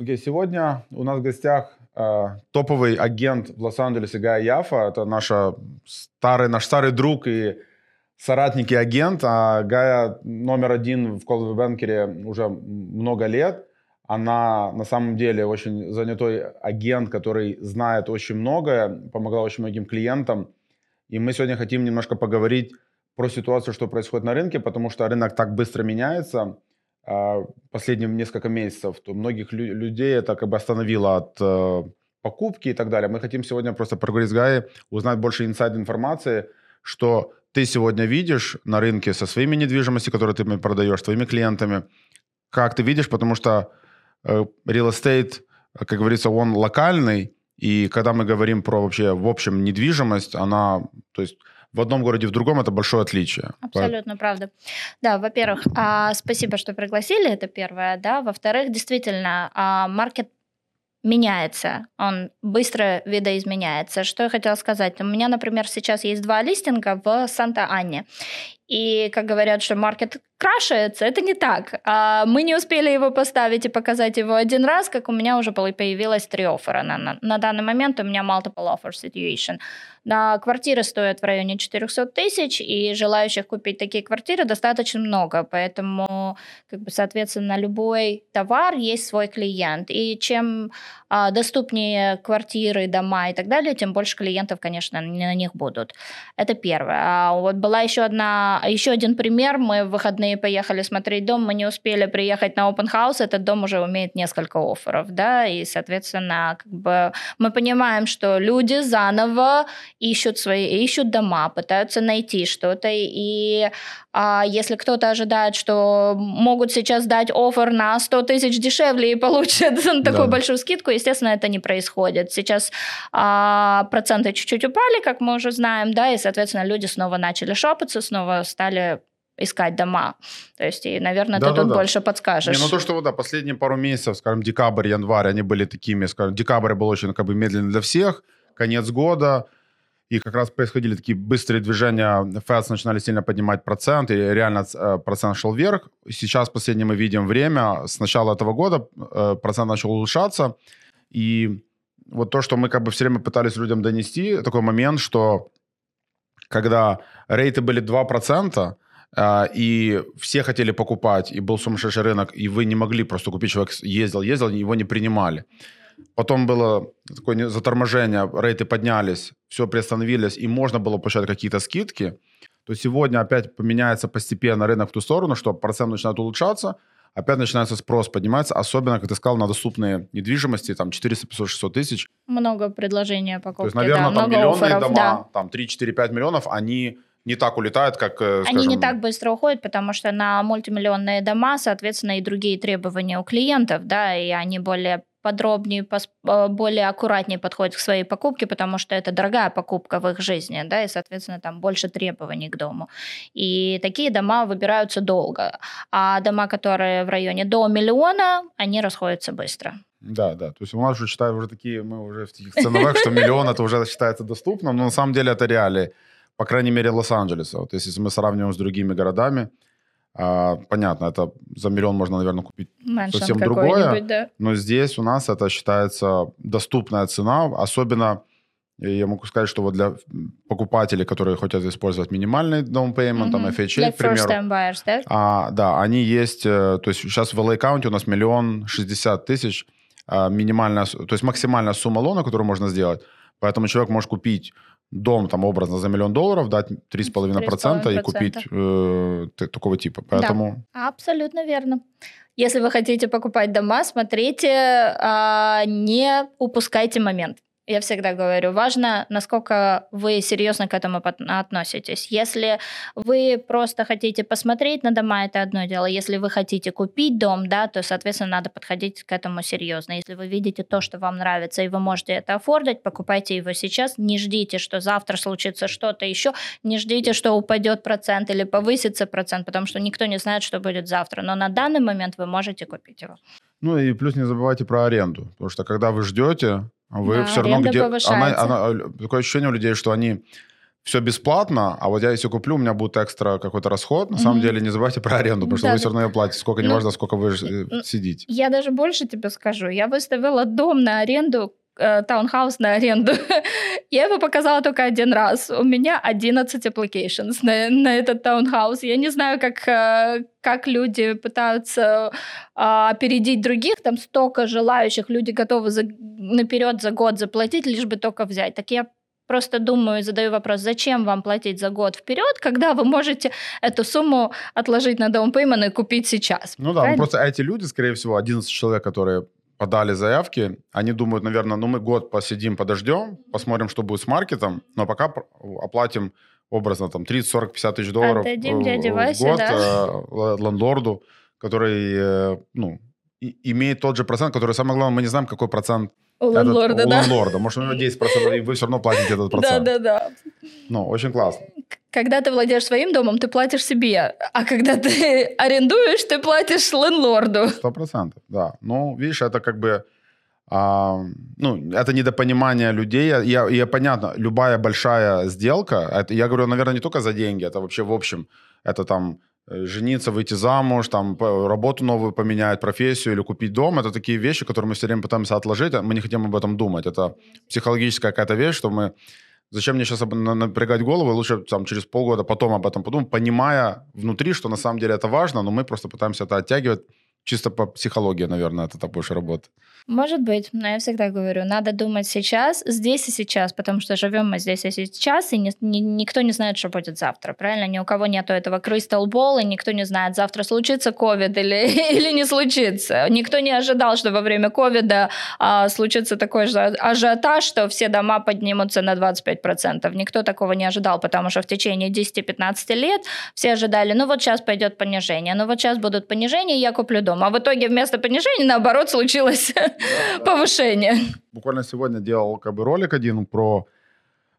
Окей, okay, сегодня у нас в гостях э, топовый агент в Лос-Анджелесе Гая Яфа. Это наша старый, наш старый друг и соратник и агент. А Гая номер один в Coldwell Banker уже много лет. Она на самом деле очень занятой агент, который знает очень многое, помогла очень многим клиентам. И мы сегодня хотим немножко поговорить про ситуацию, что происходит на рынке, потому что рынок так быстро меняется а, последние несколько месяцев, то многих лю- людей это как бы остановило от э, покупки и так далее. Мы хотим сегодня просто проговорить с Гаей, узнать больше инсайд информации, что ты сегодня видишь на рынке со своими недвижимостью, которые ты продаешь, твоими клиентами, как ты видишь, потому что э, real estate, как говорится, он локальный, и когда мы говорим про вообще в общем недвижимость, она, то есть в одном городе, в другом это большое отличие. Абсолютно По... правда. Да, во-первых, а, спасибо, что пригласили, это первое, да. Во-вторых, действительно, а, маркет меняется, он быстро видоизменяется. Что я хотела сказать? У меня, например, сейчас есть два листинга в Санта-Анне. И как говорят, что маркет крашается, это не так. А мы не успели его поставить и показать его один раз, как у меня уже появилось три оффера. На, на, на данный момент у меня multiple offer situation. На квартиры стоят в районе 400 тысяч, и желающих купить такие квартиры достаточно много. Поэтому, как бы, соответственно, любой товар есть свой клиент. И чем а, доступнее квартиры, дома и так далее, тем больше клиентов, конечно, на них будут. Это первое. А вот была еще одна а еще один пример. Мы в выходные поехали смотреть дом, мы не успели приехать на open house, этот дом уже умеет несколько офферов, да, и, соответственно, как бы мы понимаем, что люди заново ищут свои, ищут дома, пытаются найти что-то, и а если кто-то ожидает, что могут сейчас дать офер на 100 тысяч дешевле и получат такую да. большую скидку, естественно, это не происходит. Сейчас а, проценты чуть-чуть упали, как мы уже знаем, да, и, соответственно, люди снова начали шопаться, снова стали искать дома. То есть, и, наверное, да, ты да, тут да. больше подскажешь. Не, ну то, что да, последние пару месяцев, скажем, декабрь, январь, они были такими, скажем, декабрь был очень как бы медленный для всех, конец года, и как раз происходили такие быстрые движения, FEDS начинали сильно поднимать процент, и реально э, процент шел вверх. Сейчас последнее мы видим время, с начала этого года э, процент начал улучшаться, и вот то, что мы как бы все время пытались людям донести, такой момент, что когда рейты были 2%, э, и все хотели покупать, и был сумасшедший рынок, и вы не могли просто купить, человек ездил, ездил, его не принимали. Потом было такое заторможение, рейты поднялись, все приостановились, и можно было получать какие-то скидки, то сегодня опять поменяется постепенно рынок в ту сторону, что процент начинает улучшаться, опять начинается спрос подниматься, особенно, как ты сказал, на доступные недвижимости, там 400, 500, 600 тысяч. Много предложения покупки, То есть, наверное, да, там миллионные офферов, дома, да. там 3, 4, 5 миллионов, они не так улетают, как, скажем... Они не так быстро уходят, потому что на мультимиллионные дома, соответственно, и другие требования у клиентов, да, и они более подробнее, э, более аккуратнее подходят к своей покупке, потому что это дорогая покупка в их жизни, да, и, соответственно, там больше требований к дому. И такие дома выбираются долго. А дома, которые в районе до миллиона, они расходятся быстро. Да, да. То есть у нас уже считают уже такие, мы уже в таких ценовых, что миллион это уже считается доступным, но на самом деле это реалии. По крайней мере, Лос-Анджелеса. Вот если мы сравниваем с другими городами, а, понятно, это за миллион можно, наверное, купить Маншан совсем другое. Да. Но здесь у нас это считается доступная цена, особенно я могу сказать, что вот для покупателей, которые хотят использовать минимальный down payment, mm-hmm. там FHA, для к примеру, first buyers, да? А, да, они есть, э, то есть сейчас в LA County у нас миллион шестьдесят тысяч а, минимальная, то есть максимальная сумма лона, которую можно сделать, поэтому человек может купить дом там образно за миллион долларов, дать 3,5% и купить э, такого типа. Поэтому... Да, абсолютно верно. Если вы хотите покупать дома, смотрите, э, не упускайте момент. Я всегда говорю, важно, насколько вы серьезно к этому относитесь. Если вы просто хотите посмотреть на дома, это одно дело. Если вы хотите купить дом, да, то, соответственно, надо подходить к этому серьезно. Если вы видите то, что вам нравится, и вы можете это офордить, покупайте его сейчас. Не ждите, что завтра случится что-то еще. Не ждите, что упадет процент или повысится процент, потому что никто не знает, что будет завтра. Но на данный момент вы можете купить его. Ну и плюс не забывайте про аренду, потому что когда вы ждете, вы да, все равно где... Она, она, такое ощущение у людей, что они все бесплатно, а вот я если куплю, у меня будет экстра какой-то расход. На mm-hmm. самом деле не забывайте про аренду, потому что да, вы все равно ее платите, сколько, ну, неважно, сколько вы э, сидите. Я даже больше тебе скажу. Я выставила дом на аренду, э, таунхаус на аренду. я его показала только один раз. У меня 11 applications на, на этот таунхаус. Я не знаю, как, э, как люди пытаются э, опередить других. Там столько желающих, люди готовы за, наперед за год заплатить, лишь бы только взять. Так я просто думаю, задаю вопрос, зачем вам платить за год вперед, когда вы можете эту сумму отложить на down payment и купить сейчас. Ну да, ну просто эти люди, скорее всего, 11 человек, которые подали заявки, они думают, наверное, ну мы год посидим, подождем, посмотрим, что будет с маркетом, но пока оплатим образно там 30, 40, 50 тысяч долларов Отдадим в, Васе, год да. э, ландорду, который э, ну, имеет тот же процент, который, самое главное, мы не знаем, какой процент у ландлорда, да. У ландлорда. Может, у него 10%, и вы все равно платите этот процент. Да, да, да. Ну, очень классно. Когда ты владеешь своим домом, ты платишь себе. А когда ты арендуешь, ты платишь лендлорду. Сто процентов, да. Ну, видишь, это как бы... А, ну, это недопонимание людей. Я, я понятно, любая большая сделка, это, я говорю, наверное, не только за деньги, это вообще в общем, это там жениться, выйти замуж, там, работу новую поменять, профессию или купить дом. Это такие вещи, которые мы все время пытаемся отложить, а мы не хотим об этом думать. Это психологическая какая-то вещь, что мы... Зачем мне сейчас напрягать голову? Лучше там, через полгода потом об этом подумать, понимая внутри, что на самом деле это важно, но мы просто пытаемся это оттягивать. Чисто по психологии, наверное, это так больше работает. Может быть, но я всегда говорю, надо думать сейчас, здесь и сейчас, потому что живем мы здесь и сейчас, и ни, ни, никто не знает, что будет завтра, правильно? Ни у кого нету этого ball, и никто не знает, завтра случится ковид или, или не случится. Никто не ожидал, что во время ковида а, случится такой же ажиотаж, что все дома поднимутся на 25%. Никто такого не ожидал, потому что в течение 10-15 лет все ожидали, ну вот сейчас пойдет понижение, ну вот сейчас будут понижения, я куплю дом. А в итоге вместо понижения, наоборот, случилось повышение. Буквально сегодня делал как бы ролик один про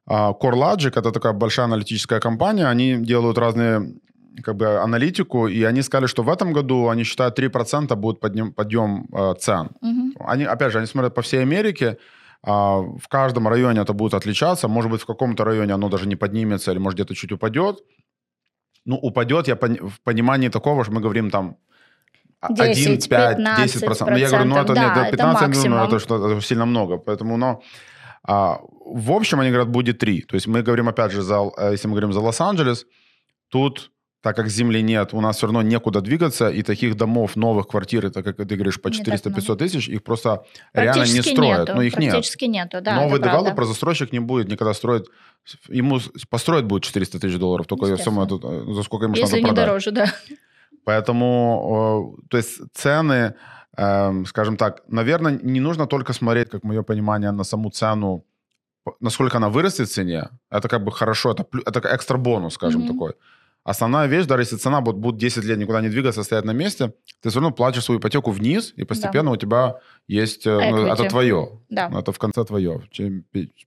uh, CoreLogic. Это такая большая аналитическая компания. Они делают разные как бы аналитику, и они сказали, что в этом году они считают 3% будет подъем, подъем э, цен. Угу. Они, опять же, они смотрят по всей Америке, э, в каждом районе это будет отличаться, может быть, в каком-то районе оно даже не поднимется, или может где-то чуть упадет. Ну, упадет, я пони- в понимании такого, что мы говорим там 10, 1, 5, 10 процентов. Я говорю, ну это да, нет, 15, это, я думаю, это, что, это сильно много. Поэтому, но а, в общем, они говорят, будет 3. То есть мы говорим, опять же, за, э, если мы говорим за Лос-Анджелес, тут так как земли нет, у нас все равно некуда двигаться, и таких домов, новых квартир, так как ты говоришь, по 400-500 тысяч, их просто реально не строят. Нету, ну, их практически нет. нету, да, Новый девелопер, застройщик не будет никогда строить, ему построить будет 400 тысяч долларов, только я сумму, э, за сколько ему Если надо продать. Если не дороже, да. Поэтому, то есть цены, эм, скажем так, наверное, не нужно только смотреть, как мое понимание, на саму цену, насколько она вырастет в цене. Это как бы хорошо, это, это экстра бонус, скажем mm-hmm. такой. Основная вещь, даже если цена будет, будет 10 лет никуда не двигаться, стоять на месте, ты все равно платишь свою ипотеку вниз, и постепенно да. у тебя есть... Э, ну, это твое. Да. Это в конце твое.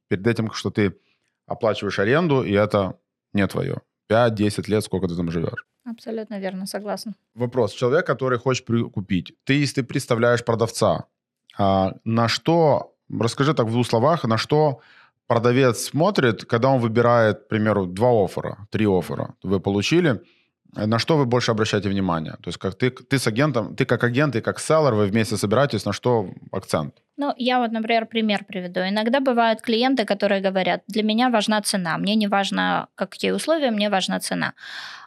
Перед этим, что ты оплачиваешь аренду, и это не твое. 5-10 лет, сколько ты там живешь. Абсолютно верно, согласна. Вопрос. Человек, который хочет купить. Ты, если ты представляешь продавца, а, на что, расскажи так в двух словах, на что продавец смотрит, когда он выбирает, к примеру, два оффера, три оффера вы получили, на что вы больше обращаете внимание? То есть как ты, ты с агентом, ты как агент и как селлер, вы вместе собираетесь, на что акцент? Ну, я вот, например, пример приведу. Иногда бывают клиенты, которые говорят, для меня важна цена, мне не важно, какие условия, мне важна цена.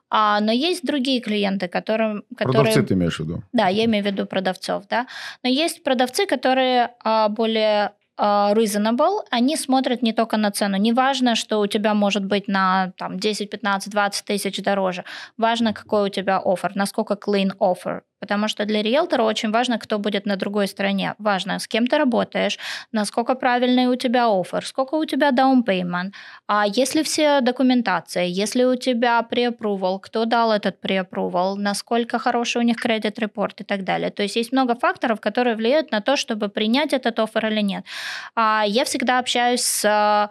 А, но есть другие клиенты, которым... Которые... Продавцы ты имеешь в виду? Да, я имею в виду продавцов, да. Но есть продавцы, которые а, более а, reasonable, они смотрят не только на цену. Не важно, что у тебя может быть на там, 10, 15, 20 тысяч дороже. Важно, какой у тебя офер, насколько clean offer. Потому что для риэлтора очень важно, кто будет на другой стороне. Важно, с кем ты работаешь, насколько правильный у тебя офер, сколько у тебя payment, а если все документация, если у тебя pre-approval, кто дал этот pre-approval, насколько хороший у них кредит репорт и так далее. То есть есть много факторов, которые влияют на то, чтобы принять этот офер или нет. А я всегда общаюсь с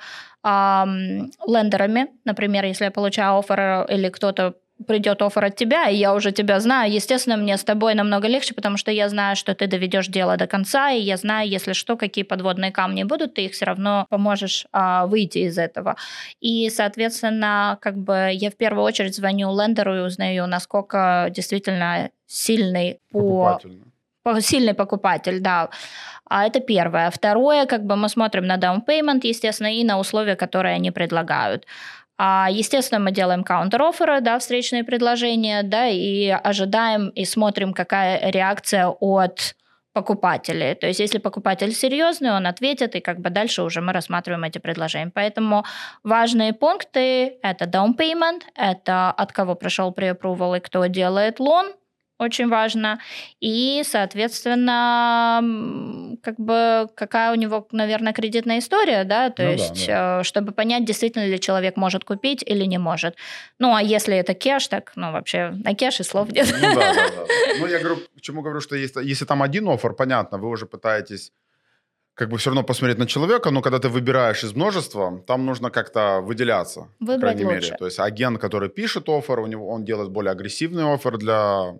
лендерами. Например, если я получаю офер или кто-то придет офер от тебя, и я уже тебя знаю, естественно, мне с тобой намного легче, потому что я знаю, что ты доведешь дело до конца, и я знаю, если что, какие подводные камни будут, ты их все равно поможешь а, выйти из этого. И, соответственно, как бы я в первую очередь звоню лендеру и узнаю, насколько действительно сильный по, сильный покупатель, да. А это первое. Второе, как бы мы смотрим на down payment, естественно, и на условия, которые они предлагают. А, естественно, мы делаем counter-офферы, да, встречные предложения, да, и ожидаем и смотрим, какая реакция от покупателей. То есть, если покупатель серьезный, он ответит, и как бы дальше уже мы рассматриваем эти предложения. Поэтому важные пункты – это down payment, это от кого прошел pre-approval и кто делает лон, очень важно. И, соответственно, как бы какая у него, наверное, кредитная история, да, то ну, есть, да, да. Э, чтобы понять, действительно ли человек может купить или не может. Ну, а если это кеш, так, ну, вообще, на кеш и слов нет. Ну, да, да, да. Ну, я говорю, почему говорю, что есть, если там один офер, понятно, вы уже пытаетесь как бы все равно посмотреть на человека, но когда ты выбираешь из множества, там нужно как-то выделяться. Выбрать по крайней лучше. мере. То есть агент, который пишет офер, у него он делает более агрессивный офер для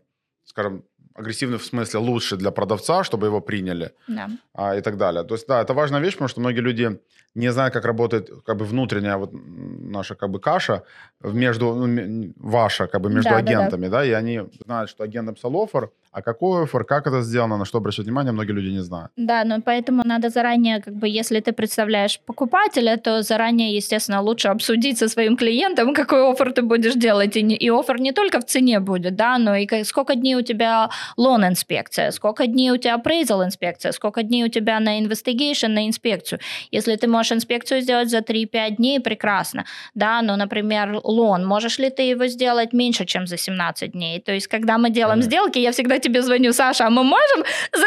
скажем, агрессивный в смысле лучше для продавца, чтобы его приняли да. а, и так далее. То есть, да, это важная вещь, потому что многие люди не знают, как работает как бы внутренняя вот наша как бы каша между ну, ваша как бы между да, агентами, да, да. да, и они знают, что агент написал офер, а какой офер, как это сделано, на что обращать внимание, многие люди не знают. Да, но поэтому надо заранее, как бы, если ты представляешь покупателя, то заранее, естественно, лучше обсудить со своим клиентом, какой офер ты будешь делать. И, не, и офер не только в цене будет, да, но и сколько дней у тебя лон-инспекция, сколько дней у тебя appraisal инспекция, сколько дней у тебя на investigation, на инспекцию. Если ты можешь инспекцию сделать за 3-5 дней, прекрасно, да, но, например, лон, можешь ли ты его сделать меньше, чем за 17 дней? То есть, когда мы делаем mm-hmm. сделки, я всегда тебе звоню, Саша, а мы можем за...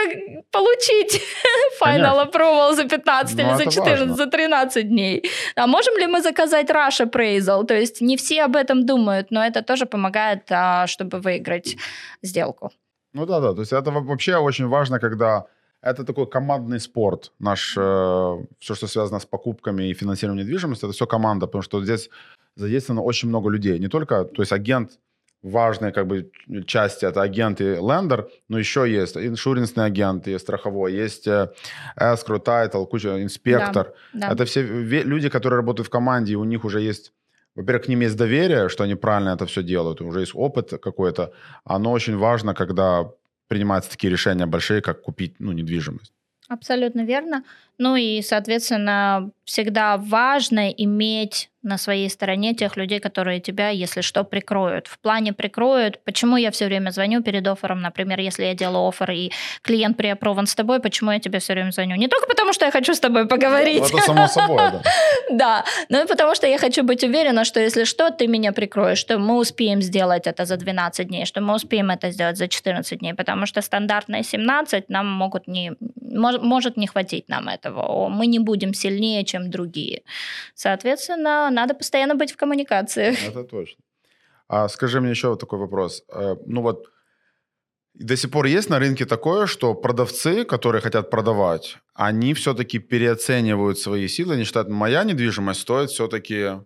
получить final approval за 15 ну, или за 14, важно. за 13 дней? А можем ли мы заказать rush appraisal? То есть не все об этом думают, но это тоже помогает, а, чтобы выиграть сделку. Ну да, да, то есть это вообще очень важно, когда это такой командный спорт. Наш, э, все, что связано с покупками и финансированием недвижимости, это все команда, потому что здесь задействовано очень много людей. Не только, то есть агент важные как бы части это агент и лендер, но еще есть иншуренсный агент, есть страховой, есть э, escrow, title, куча, инспектор. Да, да. Это все люди, которые работают в команде, и у них уже есть во-первых, к ним есть доверие, что они правильно это все делают, уже есть опыт какой-то. Оно очень важно, когда принимаются такие решения большие, как купить ну, недвижимость. Абсолютно верно. Ну и, соответственно, всегда важно иметь на своей стороне тех людей, которые тебя, если что, прикроют. В плане прикроют, почему я все время звоню перед оффером, например, если я делаю оффер и клиент приопрован с тобой, почему я тебе все время звоню? Не только потому, что я хочу с тобой поговорить. Это само собой, да. Да, но и потому, что я хочу быть уверена, что если что, ты меня прикроешь, что мы успеем сделать это за 12 дней, что мы успеем это сделать за 14 дней, потому что стандартные 17 нам могут не, может не хватить нам этого. Мы не будем сильнее, чем другие. Соответственно, надо постоянно быть в коммуникации. Это точно. А скажи мне еще вот такой вопрос. Э, ну вот до сих пор есть на рынке такое, что продавцы, которые хотят продавать, они все-таки переоценивают свои силы, они считают, моя недвижимость стоит все-таки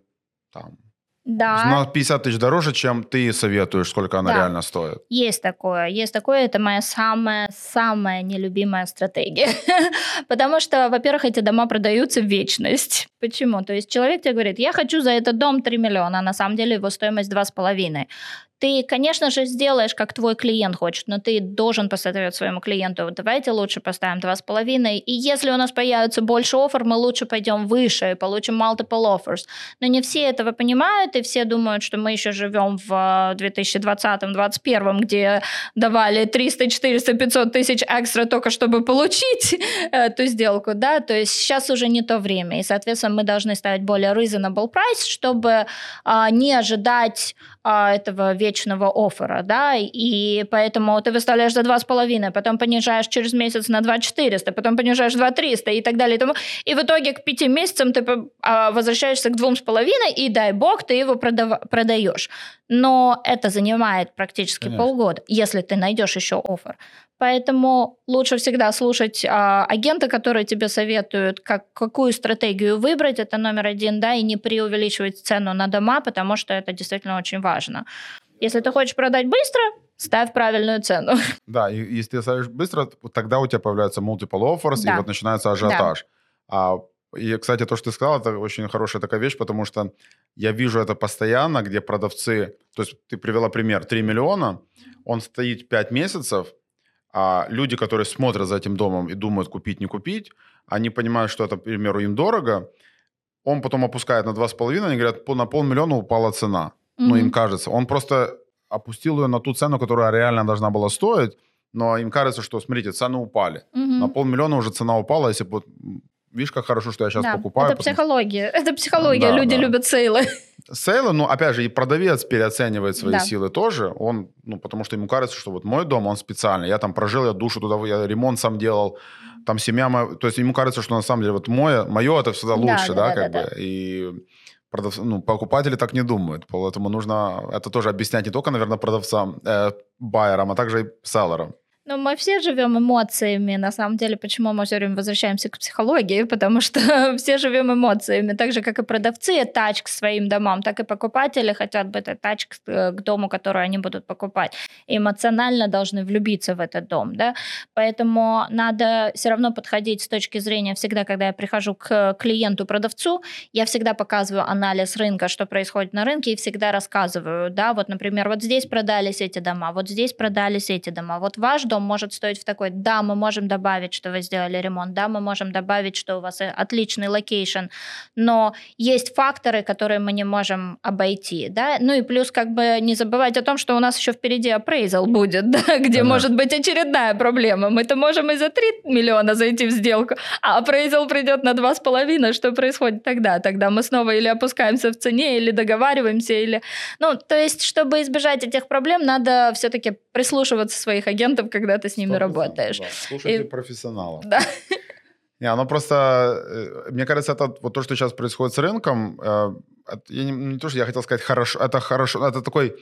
там да. На 50 тысяч дороже, чем ты советуешь, сколько она да. реально стоит. Есть такое. Есть такое. Это моя самая-самая нелюбимая стратегия. Потому что, во-первых, эти дома продаются в вечность. Почему? То есть человек тебе говорит, я хочу за этот дом 3 миллиона, а на самом деле его стоимость 2,5. Ты, конечно же, сделаешь, как твой клиент хочет, но ты должен посоветовать своему клиенту, давайте лучше поставим 2,5, и если у нас появится больше оффер, мы лучше пойдем выше и получим multiple offers. Но не все этого понимают, и все думают, что мы еще живем в 2020-2021, где давали 300, 400, 500 тысяч экстра только чтобы получить эту сделку, да, то есть сейчас уже не то время, и, соответственно, мы должны ставить более reasonable price, чтобы а, не ожидать а, этого вечного оффера, да, и поэтому ты выставляешь за 2,5, потом понижаешь через месяц на 2,400, потом понижаешь 2,300 и так далее. И, тому. и в итоге к 5 месяцам ты а, возвращаешься к 2,5, и дай бог, ты его продав... продаешь. Но это занимает практически Конечно. полгода, если ты найдешь еще оффер. Поэтому лучше всегда слушать а, агента, которые тебе советуют, как, какую стратегию выбрать, это номер один, да, и не преувеличивать цену на дома, потому что это действительно очень важно. Если ты хочешь продать быстро, ставь правильную цену. Да, и если ты ставишь быстро, тогда у тебя появляются multiple offers, Да. и вот начинается ажиотаж. А, и, кстати, то, что ты сказал, это очень хорошая такая вещь, потому что я вижу это постоянно, где продавцы... То есть ты привела пример, 3 миллиона, он стоит 5 месяцев, а люди, которые смотрят за этим домом и думают, купить, не купить, они понимают, что это, к примеру, им дорого, он потом опускает на 2,5, они говорят, «По- на полмиллиона упала цена. Ну, Мгм. им кажется. Он просто опустил ее на ту цену, которая реально должна была стоить, но им кажется, что, смотрите, цены упали. Мгм. На полмиллиона уже цена упала, если бы... Видишь, как хорошо, что я сейчас Да, покупаю. Это потому психология. Это психология. Да, Люди да. любят сейлы. Сейлы, ну, опять же, и продавец переоценивает свои Да. силы тоже. Он, ну, потому что ему кажется, что вот мой дом, он специальный. Я там прожил, я душу туда, я ремонт сам делал, там семья моя... То есть ему кажется, что на самом деле вот мое, мое это всегда Да, лучше, да, да, да, как да, бы. И продав... ну, покупатели так не думают. Поэтому нужно это тоже объяснять не только, наверное, продавцам, э, байерам, а также и селлерам. Ну, мы все живем эмоциями. На самом деле, почему мы все время возвращаемся к психологии? Потому что все живем эмоциями. Так же, как и продавцы attach к своим домам, так и покупатели хотят быть attach к, э, к дому, который они будут покупать. Эмоционально должны влюбиться в этот дом. Да? Поэтому надо все равно подходить с точки зрения всегда, когда я прихожу к клиенту-продавцу, я всегда показываю анализ рынка, что происходит на рынке, и всегда рассказываю, да, вот, например, вот здесь продались эти дома, вот здесь продались эти дома, вот ваш дом может стоить в такой, да, мы можем добавить, что вы сделали ремонт, да, мы можем добавить, что у вас э, отличный location, но есть факторы, которые мы не можем обойти, да, ну и плюс как бы не забывать о том, что у нас еще впереди appraisal будет, да, где Конечно. может быть очередная проблема. Мы-то можем и за 3 миллиона зайти в сделку, а appraisal придет на 2,5, что происходит тогда? Тогда мы снова или опускаемся в цене, или договариваемся, или... Ну, то есть, чтобы избежать этих проблем, надо все-таки прислушиваться своих агентов, когда ты с ними 100%, работаешь. да. Слушайте И- профессионалов. Да. Не, оно просто, э, мне кажется, это вот то, что сейчас происходит с рынком, э, я не, не то, что я хотел сказать хорошо, это хорошо, это такой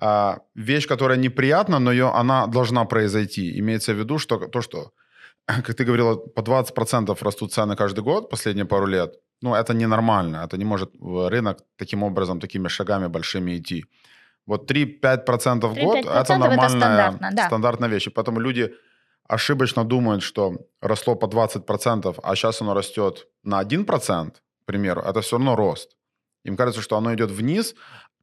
а, вещь, которая неприятна, но ее, она должна произойти. Имеется в виду, что то, что, как ты говорила, по 20% растут цены каждый год, последние пару лет, ну, это ненормально, это не может рынок таким образом, такими шагами большими идти. Вот 3-5% в год 3-5% это это нормальная стандартно, да. стандартная вещь. И поэтому люди ошибочно думают, что росло по 20%, а сейчас оно растет на 1%, к примеру, это все равно рост. Им кажется, что оно идет вниз.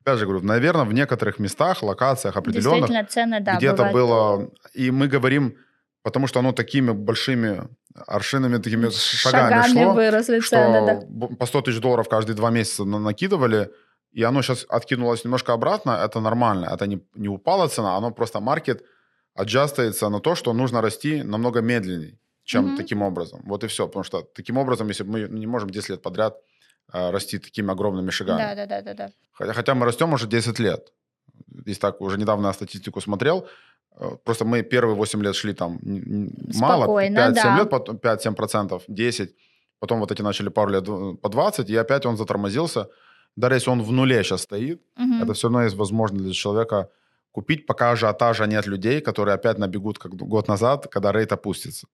Опять же говорю, наверное, в некоторых местах, локациях определенных, цены, да, где-то было... И мы говорим, потому что оно такими большими аршинами, такими шагами, Шагами шло, выросли что цены, да. по 100 тысяч долларов каждые два месяца на- накидывали, и оно сейчас откинулось немножко обратно, это нормально. Это не, не упала цена, оно просто маркет аджастается на то, что нужно расти намного медленнее, чем Мгм. таким образом. Вот и все. Потому что таким образом, если мы не можем 10 лет подряд э, расти такими огромными шагами. Да, да, да, да, да. Хотя, хотя мы растем уже 10 лет. Если так, уже недавно я статистику смотрел, э, просто мы первые 8 лет шли там мало, Спокойно, 5-7 да. лет, потом 5-7 процентов, 10, потом вот эти начали пару лет э, по 20, и опять он затормозился. Даже если он в нуле сейчас стоит, Мгм. это все равно есть возможность для человека купить, пока ажиотажа нет людей, которые опять набегут, как год назад, когда рейд опустится.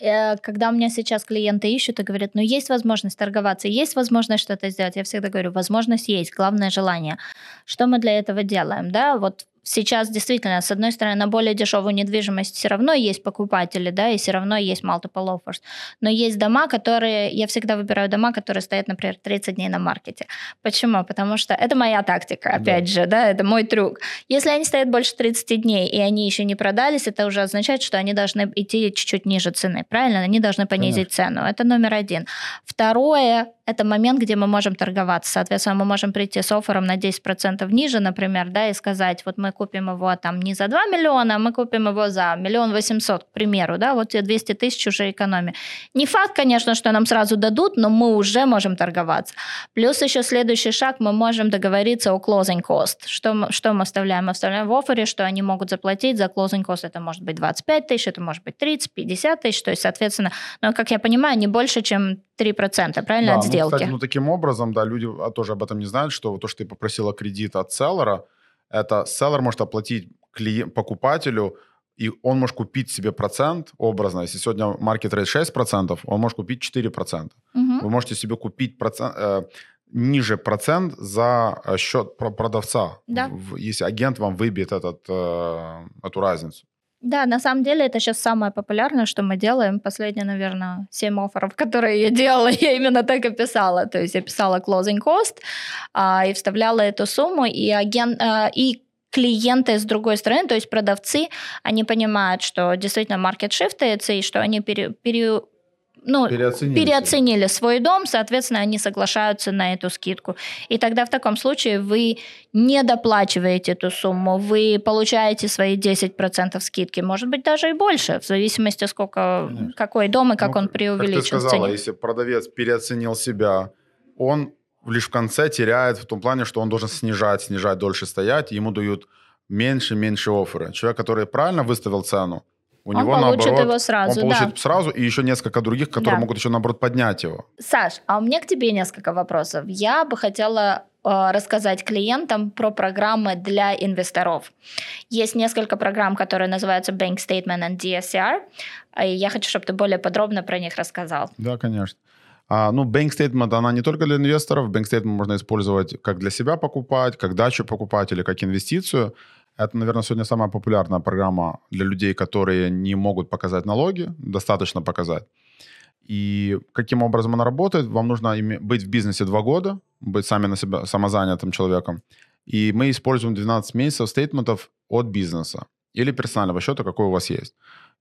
Э, Когда у меня сейчас клиенты ищут и говорят, ну есть возможность торговаться, есть возможность что-то сделать, я всегда говорю, возможность есть, главное желание. Что мы для этого делаем, да? Вот сейчас действительно, с одной стороны, на более дешевую недвижимость все равно есть покупатели, да, и все равно есть multiple offers. Но есть дома, которые, я всегда выбираю дома, которые стоят, например, 30 дней на маркете. Почему? Потому что это моя тактика, опять Да. же, да, это мой трюк. Если они стоят больше 30 дней, и они еще не продались, это уже означает, что они должны идти чуть-чуть ниже цены, правильно? Они должны понизить цену. Это номер один. Второе, это момент, где мы можем торговаться. Соответственно, мы можем прийти с оффером на 10% ниже, например, да, и сказать, вот мы купим его там не за 2 миллиона, а мы купим его за миллион восемьсот, к примеру, да, вот тебе 200 тысяч уже экономия. Не факт, конечно, что нам сразу дадут, но мы уже можем торговаться. Плюс еще следующий шаг, мы можем договориться о closing cost. Что мы, что мы вставляем? Мы вставляем в оффере, что они могут заплатить за closing cost. Это может быть 25 тысяч, это может быть 30, 50 тысяч. То есть, соответственно, но, как я понимаю, не больше, чем 3%, правильно, Да, от сделки. кстати, ну, таким образом, да, люди а, тоже об этом не знают, что то, что ты попросила кредит от селлера, это селлер может оплатить клиент, покупателю, и он может купить себе процент образно. Если сегодня маркет рейт 6%, он может купить 4%. Мгм. Вы можете себе купить процент, э, ниже процент за э, счет продавца, да. если агент вам выбьет этот, э, эту разницу. Да, на самом деле это сейчас самое популярное, что мы делаем. Последние, наверное, 7 офферов, которые я делала, я именно так и писала. То есть я писала closing cost а, и вставляла эту сумму, и агент, а, и клиенты с другой стороны, то есть продавцы, они понимают, что действительно маркет шифтается, и что они пере, пере, ну, переоценили, переоценили свой дом, соответственно, они соглашаются на эту скидку. И тогда в таком случае вы не доплачиваете эту сумму, вы получаете свои 10% скидки, может быть, даже и больше, в зависимости, сколько, какой дом и как ну, он преувеличен. Как ты сказала, если продавец переоценил себя, он лишь в конце теряет в том плане, что он должен снижать, снижать, дольше стоять, ему дают меньше, меньше офферы. Человек, который правильно выставил цену, у он него получит наоборот, его сразу, он получит да. сразу и еще несколько других, которые да. могут еще наоборот поднять его. Саш, а у меня к тебе несколько вопросов. Я бы хотела э, рассказать клиентам про программы для инвесторов. Есть несколько программ, которые называются Bank Statement and DSCR, и я хочу, чтобы ты более подробно про них рассказал. Да, конечно. А, ну, Bank Statement, она не только для инвесторов. Bank Statement можно использовать как для себя покупать, как дачу покупать или как инвестицию. Это, наверное, сегодня самая популярная программа для людей, которые не могут показать налоги, достаточно показать. И каким образом она работает? Вам нужно быть в бизнесе два года, быть сами на себя самозанятым человеком. И мы используем 12 месяцев стейтментов от бизнеса или персонального счета, какой у вас есть.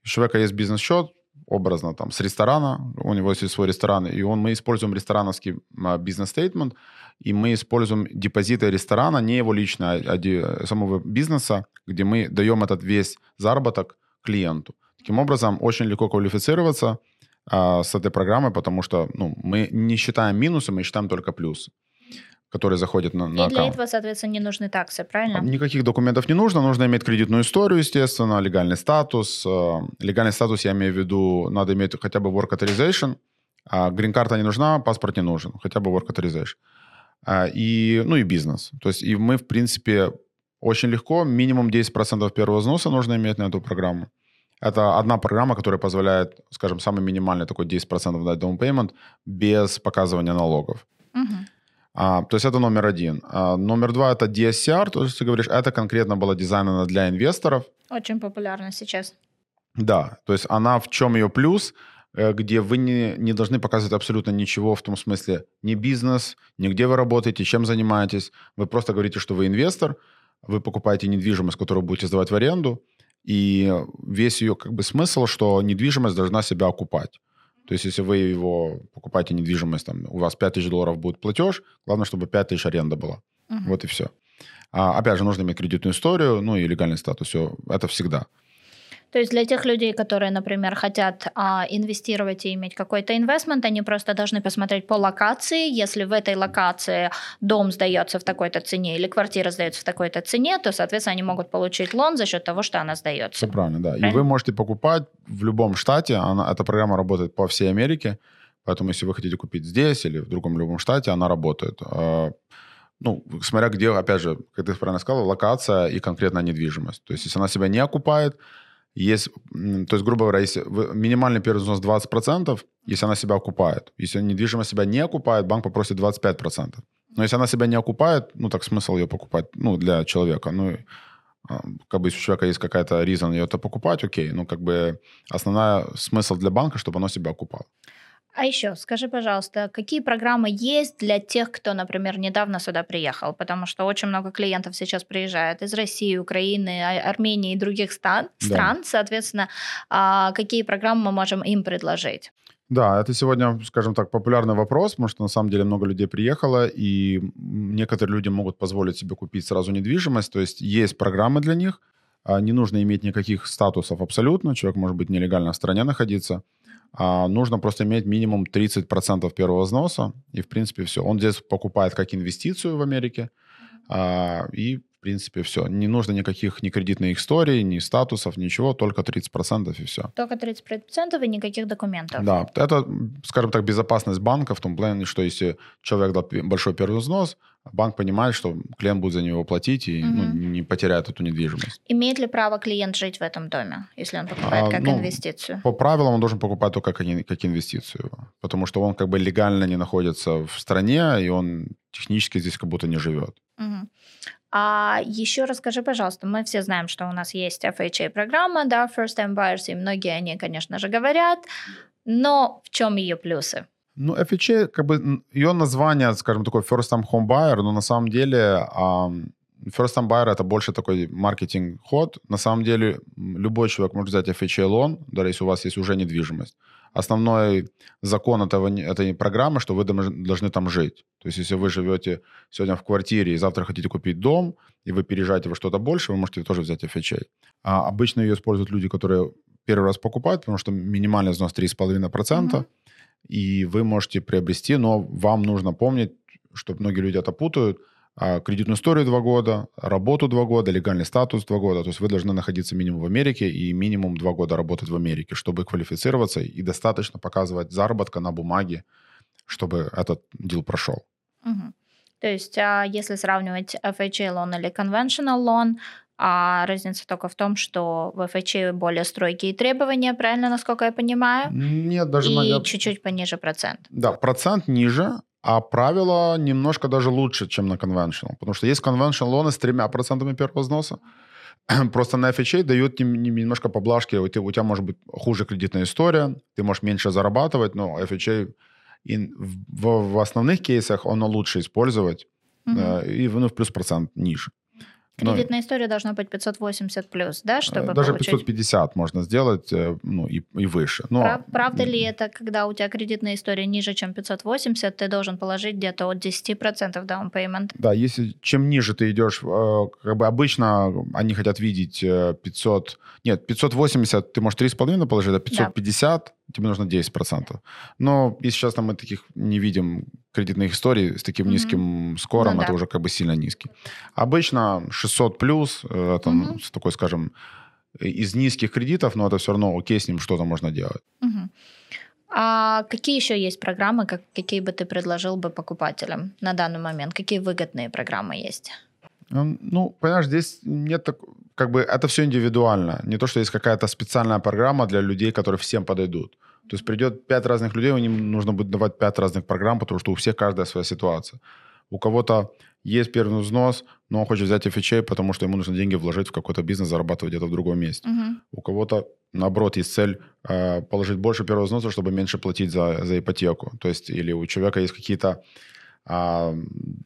У человека есть бизнес-счет, образно, там, с ресторана, у него есть свой ресторан, и он, мы используем ресторановский а, бизнес-стейтмент, и мы используем депозиты ресторана, не его лично, а, а самого бизнеса, где мы даем этот весь заработок клиенту. Таким образом, очень легко квалифицироваться а, с этой программой, потому что ну, мы не считаем минусы, мы считаем только плюсы которые заходят на, на И для этого, соответственно, не нужны таксы, правильно? Никаких документов не нужно. Нужно иметь кредитную историю, естественно, легальный статус. Э, легальный статус, я имею в виду, надо иметь хотя бы work authorization. А грин-карта не нужна, паспорт не нужен, хотя бы work authorization. А, и, ну и бизнес. То есть и мы, в принципе, очень легко, минимум 10% первого взноса нужно иметь на эту программу. Это одна программа, которая позволяет, скажем, самый минимальный такой 10% дать down payment без показывания налогов. Угу. А, то есть это номер один. А, номер два это DSCR, то есть ты говоришь, это конкретно было дизайнено для инвесторов. Очень популярно сейчас. Да, то есть она в чем ее плюс, э, где вы не, не должны показывать абсолютно ничего в том смысле, ни бизнес, ни где вы работаете, чем занимаетесь. Вы просто говорите, что вы инвестор, вы покупаете недвижимость, которую будете сдавать в аренду, и весь ее как бы смысл, что недвижимость должна себя окупать. То есть, если вы его покупаете недвижимость, там, у вас 5 тысяч долларов будет платеж, главное, чтобы 5 тысяч аренда была. Угу. Вот и все. А, опять же, нужно иметь кредитную историю, ну и легальный статус. Все, это всегда. То есть для тех людей, которые, например, хотят а, инвестировать и иметь какой-то инвестмент, они просто должны посмотреть по локации. Если в этой локации дом сдается в такой-то цене или квартира сдается в такой-то цене, то, соответственно, они могут получить лон за счет того, что она сдается. Все правильно, да. Правильно? И вы можете покупать в любом штате. Она, эта программа работает по всей Америке. Поэтому, если вы хотите купить здесь или в другом любом штате, она работает. А, ну, смотря где, опять же, как ты правильно сказал, локация и конкретная недвижимость. То есть, если она себя не окупает, есть, то есть, грубо говоря, если минимальный первый взнос 20%, если она себя окупает. Если недвижимость себя не окупает, банк попросит 25%. Но если она себя не окупает, ну, так смысл ее покупать, ну, для человека. Ну, а, как бы, если у человека есть какая-то reason ее это покупать, окей. Ну, как бы, основная смысл для банка, чтобы оно себя окупало. А еще скажи, пожалуйста, какие программы есть для тех, кто, например, недавно сюда приехал? Потому что очень много клиентов сейчас приезжает из России, Украины, а, Армении и других стран. Да. стран. Соответственно, а, какие программы мы можем им предложить? Да, это сегодня, скажем так, популярный вопрос, потому что на самом деле много людей приехало, и некоторые люди могут позволить себе купить сразу недвижимость. То есть есть программы для них, а, не нужно иметь никаких статусов абсолютно, человек может быть нелегально в стране находиться а, нужно просто иметь минимум 30% первого взноса, и, в принципе, все. Он здесь покупает как инвестицию в Америке, а, и, принципе, все. Не нужно никаких ни кредитных историй, ни статусов, ничего, только 30% и все. Только 30% и никаких документов. Да, это, скажем так, безопасность банка в том плане, что если человек дал большой первый взнос, банк понимает, что клиент будет за него платить и угу. ну, не потеряет эту недвижимость. Имеет ли право клиент жить в этом доме, если он покупает а, как ну, инвестицию? По правилам он должен покупать только как, как инвестицию, потому что он как бы легально не находится в стране, и он технически здесь как будто не живет. Угу. А еще расскажи, пожалуйста, мы все знаем, что у нас есть FHA-программа, да, First Time Buyers, и многие они, конечно же, говорят, но в чем ее плюсы? Ну, FHA, как бы, ее название, скажем, такой First Time Home Buyer, но на самом деле First Time Buyer это больше такой маркетинг-ход. На самом деле любой человек может взять FHA лон, даже если у вас есть уже недвижимость. Основной закон этого, этой программы, что вы должны там жить. То есть если вы живете сегодня в квартире и завтра хотите купить дом, и вы переезжаете во что-то больше, вы можете тоже взять FHA. А обычно ее используют люди, которые первый раз покупают, потому что минимальный взнос 3,5%, mm-hmm. и вы можете приобрести, но вам нужно помнить, что многие люди это путают – кредитную историю два года, работу два года, легальный статус два года. То есть вы должны находиться минимум в Америке и минимум два года работать в Америке, чтобы квалифицироваться и достаточно показывать заработка на бумаге, чтобы этот дел прошел. Угу. То есть, а если сравнивать FHA лон или conventional loan, а разница только в том, что в FHA более строгие требования, правильно, насколько я понимаю? Нет, даже... И на... чуть-чуть пониже процент. Да, процент ниже, а правила немножко даже лучше, чем на conventional. Потому что есть conventional лоны с тремя процентами первого взноса. Просто на FHA дают немножко поблажки. У тебя, у тебя может быть хуже кредитная история, ты можешь меньше зарабатывать, но FHA и в, в основных кейсах оно лучше использовать. Угу. И ну, в плюс процент ниже. Кредитная Но, история должна быть 580 плюс, да, чтобы Даже получить... 550 можно сделать, э, ну, и, и выше. Но... Прав, правда ли это, когда у тебя кредитная история ниже, чем 580, ты должен положить где-то от 10% down payment? Да, если чем ниже ты идешь, э, как бы обычно они хотят видеть 500... Э, нет, 580 ты можешь 3,5 положить, а 550 да. тебе нужно 10%. Но если сейчас мы таких не видим кредитных историй с таким mm-hmm. низким скором, ну, это да. уже как бы сильно низкий. Обычно 600 плюс, это mm-hmm. такой, скажем, из низких кредитов, но это все равно окей, с ним что-то можно делать. Mm-hmm. А какие еще есть программы, как, какие бы ты предложил бы покупателям на данный момент? Какие выгодные программы есть? Ну, понимаешь, здесь нет так, как бы это все индивидуально. Не то, что есть какая-то специальная программа для людей, которые всем подойдут. То есть придет пять разных людей, им нужно будет давать пять разных программ, потому что у всех каждая своя ситуация. У кого-то есть первый взнос, но он хочет взять FHA, потому что ему нужно деньги вложить в какой-то бизнес, зарабатывать где-то в другом месте. Uh-huh. У кого-то, наоборот, есть цель э, положить больше первого взноса, чтобы меньше платить за, за ипотеку. То есть или у человека есть какие-то а,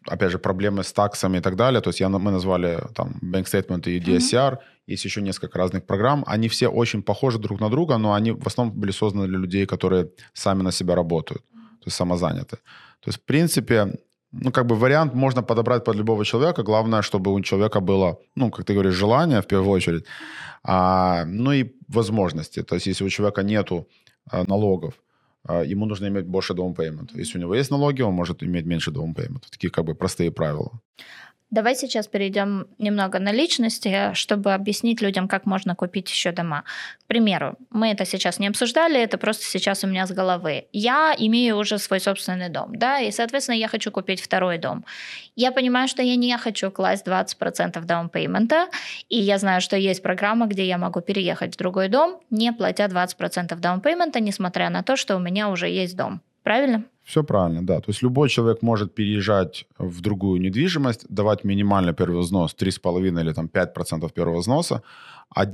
опять же, проблемы с таксами и так далее. То есть я, мы назвали там Bank Statement и DSCR. Mm-hmm. Есть еще несколько разных программ. Они все очень похожи друг на друга, но они в основном были созданы для людей, которые сами на себя работают, то есть самозаняты. То есть, в принципе, ну, как бы вариант можно подобрать под любого человека. Главное, чтобы у человека было, ну, как ты говоришь, желание в первую очередь, а, ну и возможности. То есть, если у человека нету а, налогов, ему нужно иметь больше down payment. Если у него есть налоги, он может иметь меньше down payment. Такие как бы простые правила. Давай сейчас перейдем немного на личности, чтобы объяснить людям, как можно купить еще дома. К примеру, мы это сейчас не обсуждали, это просто сейчас у меня с головы. Я имею уже свой собственный дом, да, и, соответственно, я хочу купить второй дом. Я понимаю, что я не хочу класть 20% даунпеймента, и я знаю, что есть программа, где я могу переехать в другой дом, не платя 20% даунпеймента, несмотря на то, что у меня уже есть дом. Правильно? Все правильно, да. То есть любой человек может переезжать в другую недвижимость, давать минимальный первый взнос 3,5 или там 5% первого взноса.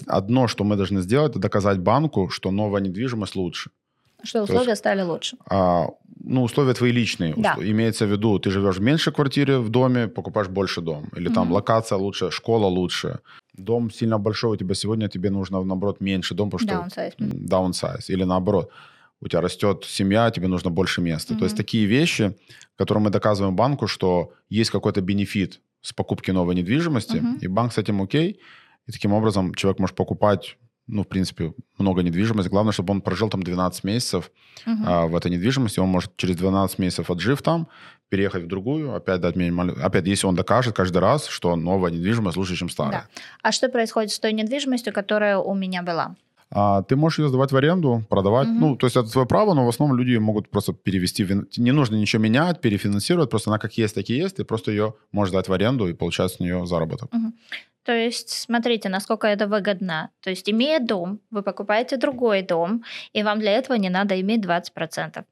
Одно, что мы должны сделать, это доказать банку, что новая недвижимость лучше. Что условия есть, стали лучше. А, ну, условия твои личные. Да. Имеется в виду, ты живешь в меньшей квартире в доме, покупаешь больше дом. Или там угу. локация лучше, школа лучше. Дом сильно большой у тебя сегодня, тебе нужно, наоборот, меньше дом, потому что... Downsize. Downsize. Или наоборот у тебя растет семья, тебе нужно больше места. Mm-hmm. То есть такие вещи, которые мы доказываем банку, что есть какой-то бенефит с покупки новой недвижимости, mm-hmm. и банк с этим окей, и таким образом человек может покупать ну, в принципе, много недвижимости. Главное, чтобы он прожил там 12 месяцев uh-huh. а, в этой недвижимости. Он может через 12 месяцев отжив там, переехать в другую, опять дать минималь... Опять, если он докажет каждый раз, что новая недвижимость лучше, чем старая. Да. А что происходит с той недвижимостью, которая у меня была? А, ты можешь ее сдавать в аренду, продавать. Угу. Ну, то есть это твое право, но в основном люди могут просто перевести. В... Не нужно ничего менять, перефинансировать. Просто она как есть, так и есть. Ты просто ее можешь дать в аренду и получать с нее заработок. Угу. То есть, смотрите, насколько это выгодно. То есть, имея дом, вы покупаете другой дом, и вам для этого не надо иметь 20%.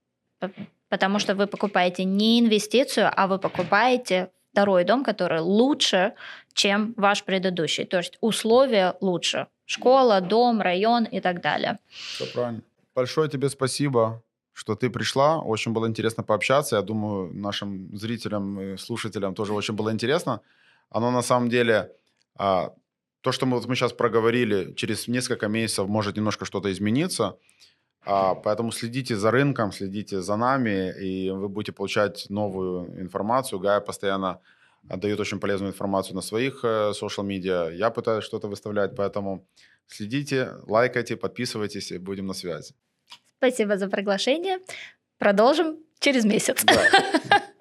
Потому что вы покупаете не инвестицию, а вы покупаете второй дом, который лучше, чем ваш предыдущий. То есть условия лучше. Школа, дом, район и так далее. Все правильно. Большое тебе спасибо, что ты пришла. Очень было интересно пообщаться. Я думаю, нашим зрителям и слушателям тоже очень было интересно. Оно на самом деле, а, то, что мы, вот мы сейчас проговорили, через несколько месяцев может немножко что-то измениться. А, поэтому следите за рынком, следите за нами, и вы будете получать новую информацию. Гая постоянно дает очень полезную информацию на своих social э, медиа. Я пытаюсь что-то выставлять, поэтому следите, лайкайте, подписывайтесь, и будем на связи. Спасибо за приглашение. Продолжим через месяц. Да.